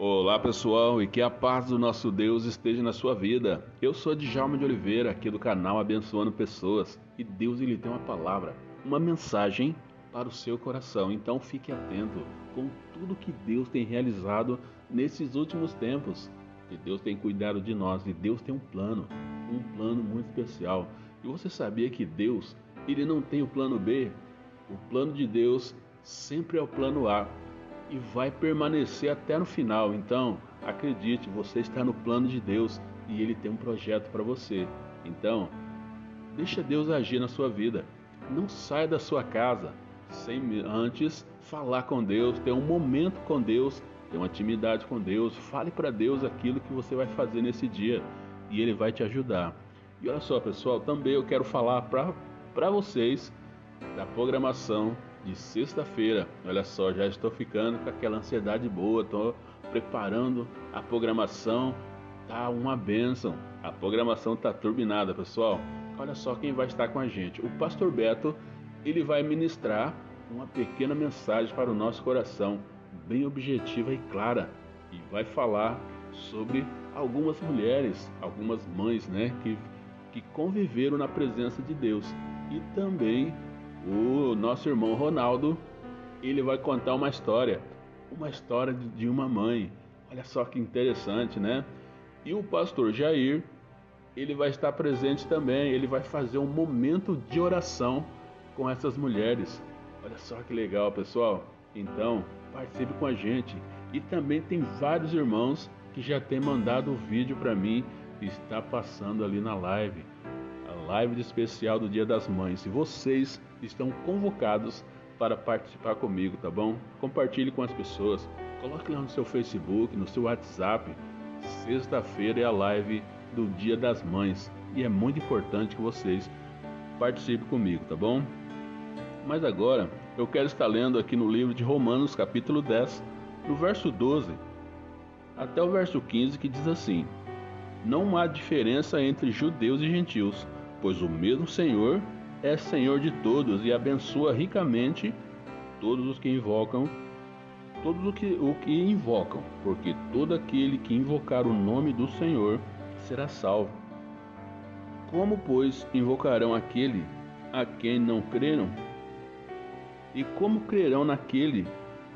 Olá pessoal e que a paz do nosso Deus esteja na sua vida. Eu sou Djalma de Oliveira, aqui do canal Abençoando Pessoas e Deus ele tem uma palavra, uma mensagem para o seu coração. Então fique atento com tudo que Deus tem realizado nesses últimos tempos. Que Deus tem cuidado de nós e Deus tem um plano, um plano muito especial. E você sabia que Deus, ele não tem o plano B? O plano de Deus sempre é o plano A e vai permanecer até no final. Então, acredite, você está no plano de Deus e Ele tem um projeto para você. Então, deixa Deus agir na sua vida. Não saia da sua casa sem antes falar com Deus, ter um momento com Deus, ter uma intimidade com Deus. Fale para Deus aquilo que você vai fazer nesse dia e Ele vai te ajudar. E olha só, pessoal, também eu quero falar para vocês da programação de sexta-feira. Olha só, já estou ficando com aquela ansiedade boa, estou preparando a programação. Tá uma benção. A programação tá turbinada, pessoal. Olha só quem vai estar com a gente. O pastor Beto, ele vai ministrar uma pequena mensagem para o nosso coração, bem objetiva e clara, e vai falar sobre algumas mulheres, algumas mães, né, que que conviveram na presença de Deus e também o nosso irmão Ronaldo, ele vai contar uma história, uma história de uma mãe. Olha só que interessante, né? E o pastor Jair, ele vai estar presente também, ele vai fazer um momento de oração com essas mulheres. Olha só que legal, pessoal. Então, participe com a gente. E também tem vários irmãos que já têm mandado o vídeo para mim e está passando ali na live live de especial do Dia das Mães. E vocês estão convocados para participar comigo, tá bom? Compartilhe com as pessoas. Coloque lá no seu Facebook, no seu WhatsApp. Sexta-feira é a live do Dia das Mães e é muito importante que vocês participem comigo, tá bom? Mas agora eu quero estar lendo aqui no livro de Romanos, capítulo 10, no verso 12 até o verso 15, que diz assim: Não há diferença entre judeus e gentios pois o mesmo Senhor é Senhor de todos e abençoa ricamente todos os que invocam, todos o que, o que invocam, porque todo aquele que invocar o nome do Senhor será salvo. Como, pois, invocarão aquele a quem não creram? E como crerão naquele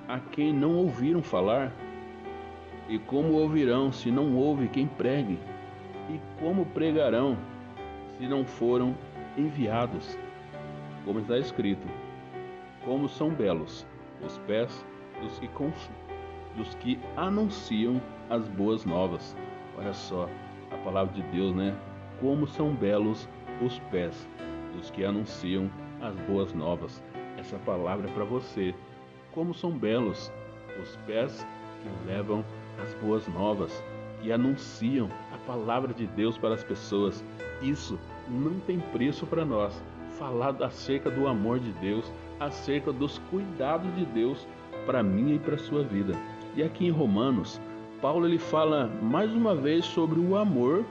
a quem não ouviram falar? E como ouvirão se não ouve quem pregue? E como pregarão se não foram enviados. Como está escrito: Como são belos os pés dos que, dos que anunciam as boas novas. Olha só a palavra de Deus, né? Como são belos os pés dos que anunciam as boas novas. Essa palavra é para você. Como são belos os pés que levam as boas novas, que anunciam a palavra de Deus para as pessoas. Isso não tem preço para nós. Falar acerca do amor de Deus, acerca dos cuidados de Deus para mim e para sua vida. E aqui em Romanos, Paulo ele fala mais uma vez sobre o amor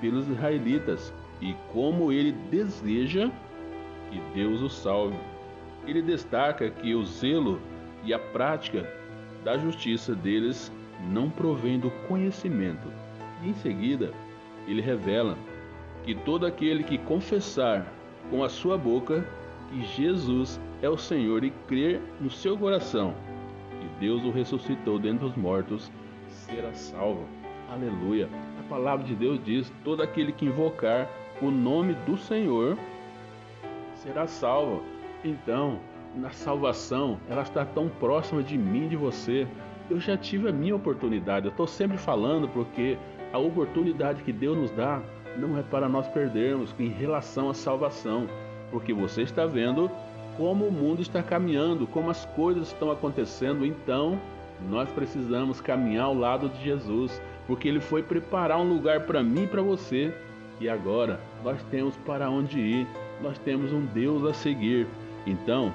pelos israelitas e como ele deseja que Deus os salve. Ele destaca que o zelo e a prática da justiça deles não provém do conhecimento. E em seguida, ele revela que todo aquele que confessar com a sua boca que Jesus é o Senhor e crer no seu coração que Deus o ressuscitou dentre os mortos será salvo. Aleluia. A palavra de Deus diz: todo aquele que invocar o nome do Senhor será salvo. Então, na salvação, ela está tão próxima de mim, de você. Eu já tive a minha oportunidade. Eu estou sempre falando porque a oportunidade que Deus nos dá não é para nós perdermos em relação à salvação, porque você está vendo como o mundo está caminhando, como as coisas estão acontecendo, então nós precisamos caminhar ao lado de Jesus, porque ele foi preparar um lugar para mim e para você, e agora nós temos para onde ir, nós temos um Deus a seguir. Então,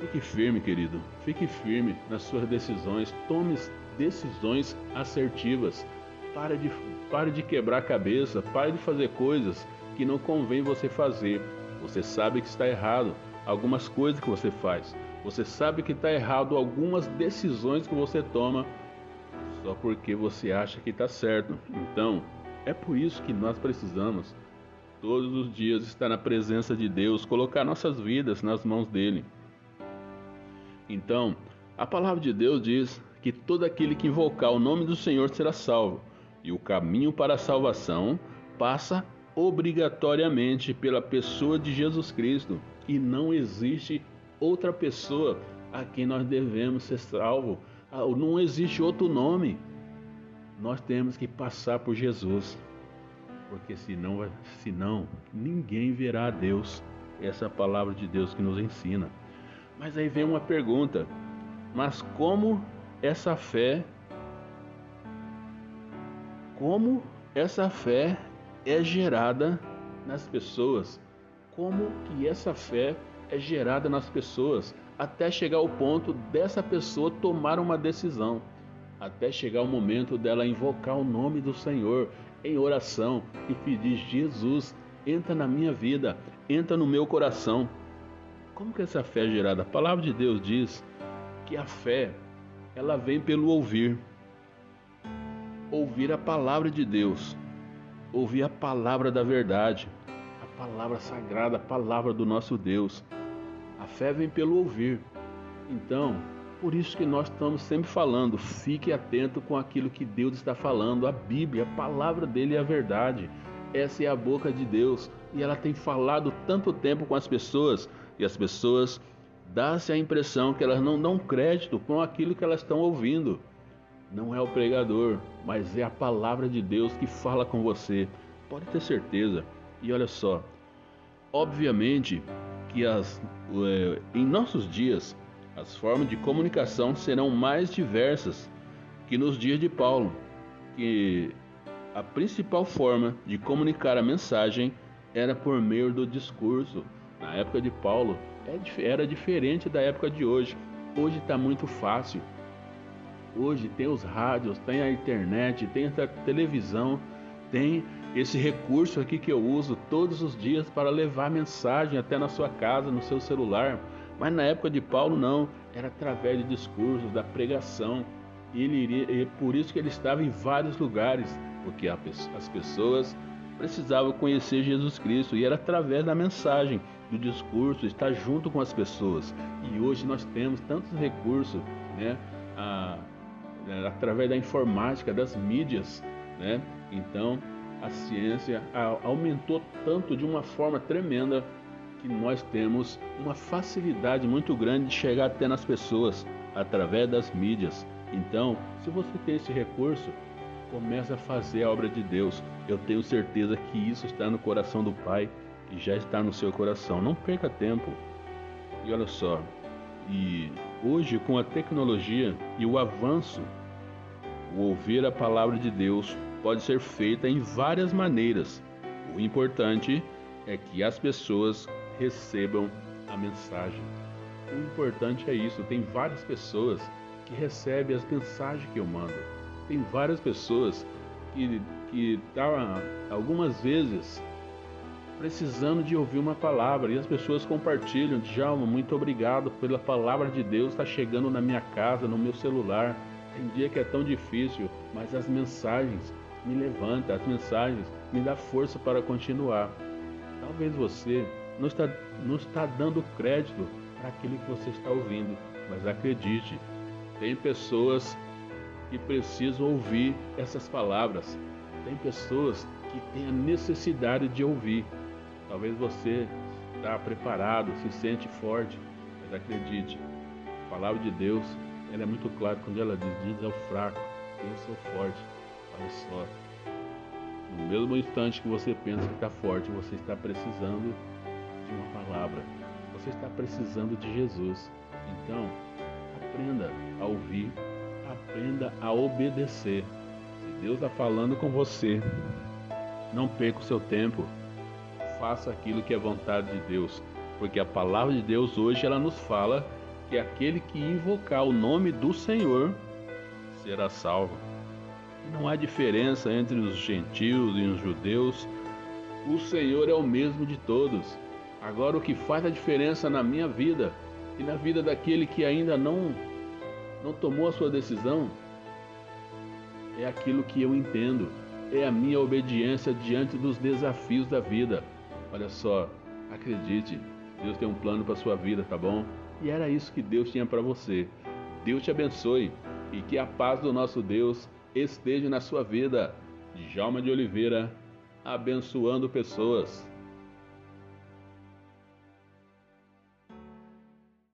fique firme, querido, fique firme nas suas decisões, tome decisões assertivas. Pare de, pare de quebrar a cabeça, pare de fazer coisas que não convém você fazer. Você sabe que está errado algumas coisas que você faz. Você sabe que está errado algumas decisões que você toma. só porque você acha que está certo. Então, é por isso que nós precisamos todos os dias estar na presença de Deus, colocar nossas vidas nas mãos dele. Então, a palavra de Deus diz que todo aquele que invocar o nome do Senhor será salvo, e o caminho para a salvação passa obrigatoriamente pela pessoa de Jesus Cristo, e não existe outra pessoa a quem nós devemos ser salvo. Ah, não existe outro nome. Nós temos que passar por Jesus porque senão, senão ninguém verá a Deus. Essa é a palavra de Deus que nos ensina. Mas aí vem uma pergunta: mas como essa fé, como essa fé é gerada nas pessoas? Como que essa fé é gerada nas pessoas até chegar ao ponto dessa pessoa tomar uma decisão? até chegar o momento dela invocar o nome do Senhor em oração e pedir: Jesus, entra na minha vida, entra no meu coração. Como que essa fé é gerada? A palavra de Deus diz que a fé ela vem pelo ouvir. Ouvir a palavra de Deus, ouvir a palavra da verdade, a palavra sagrada, a palavra do nosso Deus. A fé vem pelo ouvir. Então, por isso que nós estamos sempre falando, fique atento com aquilo que Deus está falando. A Bíblia, a palavra dele é a verdade. Essa é a boca de Deus e ela tem falado tanto tempo com as pessoas e as pessoas dá-se a impressão que elas não dão crédito com aquilo que elas estão ouvindo. Não é o pregador, mas é a palavra de Deus que fala com você. Pode ter certeza. E olha só, obviamente que as, é, em nossos dias as formas de comunicação serão mais diversas que nos dias de Paulo, que a principal forma de comunicar a mensagem era por meio do discurso. Na época de Paulo é era diferente da época de hoje. Hoje está muito fácil. Hoje tem os rádios, tem a internet, tem a televisão, tem esse recurso aqui que eu uso todos os dias para levar mensagem até na ssua casa, no seu celular. Mas na época de Paulo não, era através de discursos, da pregação. Ele iria, e por isso que ele estava em vários lugares, porque as pessoas precisavam conhecer Jesus Cristo e era através da mensagem, do discurso, estar junto com as pessoas. E hoje nós temos tantos recursos, né? A, a, através da informática, das mídias, né? Então a ciência aumentou tanto de uma forma tremenda que nós temos uma facilidade muito grande de chegar até nas pessoas através das mídias. Então, se você tem esse recurso, comece a fazer a obra de Deus. Eu tenho certeza que isso está no coração do Pai e já está no seu coração. Não perca tempo. E olha só, e hoje com a tecnologia e o avanço, o ouvir a palavra de Deus pode ser feita em várias maneiras. O importante é que as pessoas recebam a mensagem. O importante é isso. Tem várias pessoas que recebem as mensagens que eu mando. Tem várias pessoas que que tá, algumas vezes precisando de ouvir uma palavra e as pessoas compartilham. Djalma, muito obrigado pela palavra de Deus está chegando na minha casa, no meu celular. Tem dia que é tão difícil, mas as mensagens me levantam, as mensagens me dão força para continuar. Talvez você não está, não está dando crédito para aquilo que você está ouvindo. Mas acredite, tem pessoas que precisam ouvir essas palavras. Tem pessoas que têm a necessidade de ouvir. Talvez você está preparado, se sente forte, mas acredite, a palavra de Deus ela é muito clara quando ela diz: diz ao fraco, eu sou forte. Olha só. No mesmo instante que você pensa que está forte, você está precisando de uma palavra. Você está precisando de Jesus. Então, aprenda a ouvir, aprenda a obedecer. Se Deus está falando com você, não perca o seu tempo. Faça aquilo que é vontade de Deus, porque a palavra de Deus hoje ela nos fala que aquele que invocar o nome do Senhor será salvo. Não há diferença entre os gentios e os judeus. O Senhor é o mesmo de todos. Agora, o que faz a diferença na minha vida e na vida daquele que ainda não, não tomou a sua decisão é aquilo que eu entendo, é a minha obediência diante dos desafios da vida. Olha só, acredite, Deus tem um plano para sua vida, tá bom? E era isso que Deus tinha para você. Deus te abençoe e que a paz do nosso Deus esteja na sua vida. Djalma de Oliveira, abençoando pessoas.